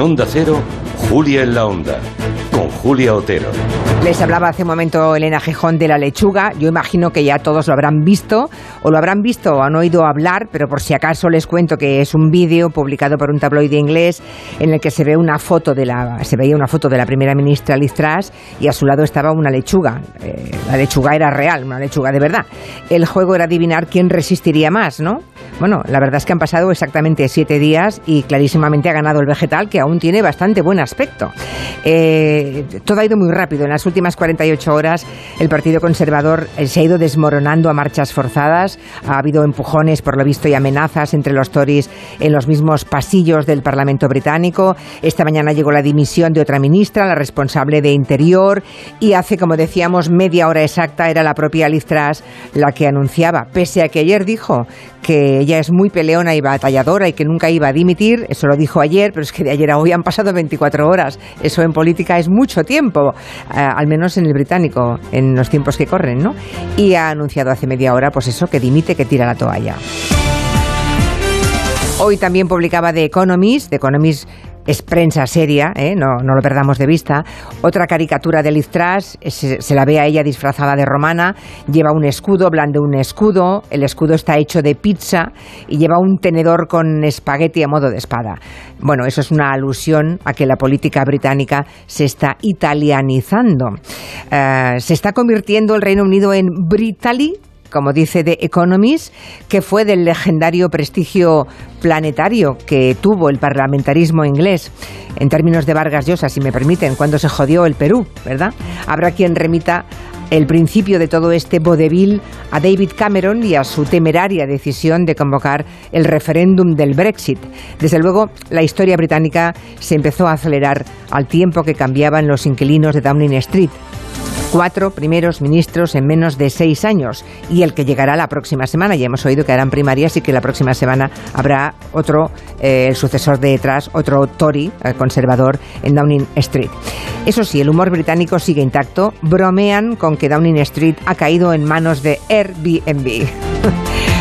En Onda Cero, Julia en la Onda, con Julia Otero. Les hablaba hace un momento Elena Gijón de la lechuga. Yo imagino que ya todos lo habrán visto, o lo habrán visto o han oído hablar, pero por si acaso les cuento que es un vídeo publicado por un tabloide inglés en el que se ve una foto de la, se veía una foto de la primera ministra Liz Truss y a su lado estaba una lechuga. Eh, la lechuga era real, una lechuga de verdad. El juego era adivinar quién resistiría más, ¿no? Bueno, la verdad es que han pasado exactamente siete días y clarísimamente ha ganado el vegetal, que aún tiene bastante buen aspecto. Eh, todo ha ido muy rápido. En las últimas 48 horas el Partido Conservador eh, se ha ido desmoronando a marchas forzadas. Ha habido empujones, por lo visto, y amenazas entre los Tories en los mismos pasillos del Parlamento británico. Esta mañana llegó la dimisión de otra ministra, la responsable de Interior, y hace, como decíamos, media hora exacta era la propia Liz Truss la que anunciaba, pese a que ayer dijo que ella es muy peleona y batalladora y que nunca iba a dimitir, eso lo dijo ayer, pero es que de ayer a hoy han pasado 24 horas. Eso en política es mucho tiempo, eh, al menos en el británico, en los tiempos que corren, ¿no? Y ha anunciado hace media hora, pues eso, que dimite, que tira la toalla. Hoy también publicaba The Economist, The Economist es prensa seria, ¿eh? no, no, lo perdamos de vista. Otra caricatura de Liz se, se, la ve a ella disfrazada de romana, lleva un escudo, blande un escudo, el escudo está hecho de pizza y lleva un tenedor con espagueti a modo de espada. Bueno, eso es una alusión a que la política británica se está italianizando. Uh, se está convirtiendo el Reino Unido en Britali como dice The Economist, que fue del legendario prestigio planetario que tuvo el parlamentarismo inglés. En términos de Vargas Llosa, si me permiten, cuando se jodió el Perú, ¿verdad? Habrá quien remita el principio de todo este vodevil a David Cameron y a su temeraria decisión de convocar el referéndum del Brexit. Desde luego, la historia británica se empezó a acelerar al tiempo que cambiaban los inquilinos de Downing Street cuatro primeros ministros en menos de seis años y el que llegará la próxima semana. Ya hemos oído que harán primarias y que la próxima semana habrá otro, eh, sucesor de detrás, otro Tory, el conservador, en Downing Street. Eso sí, el humor británico sigue intacto. Bromean con que Downing Street ha caído en manos de Airbnb.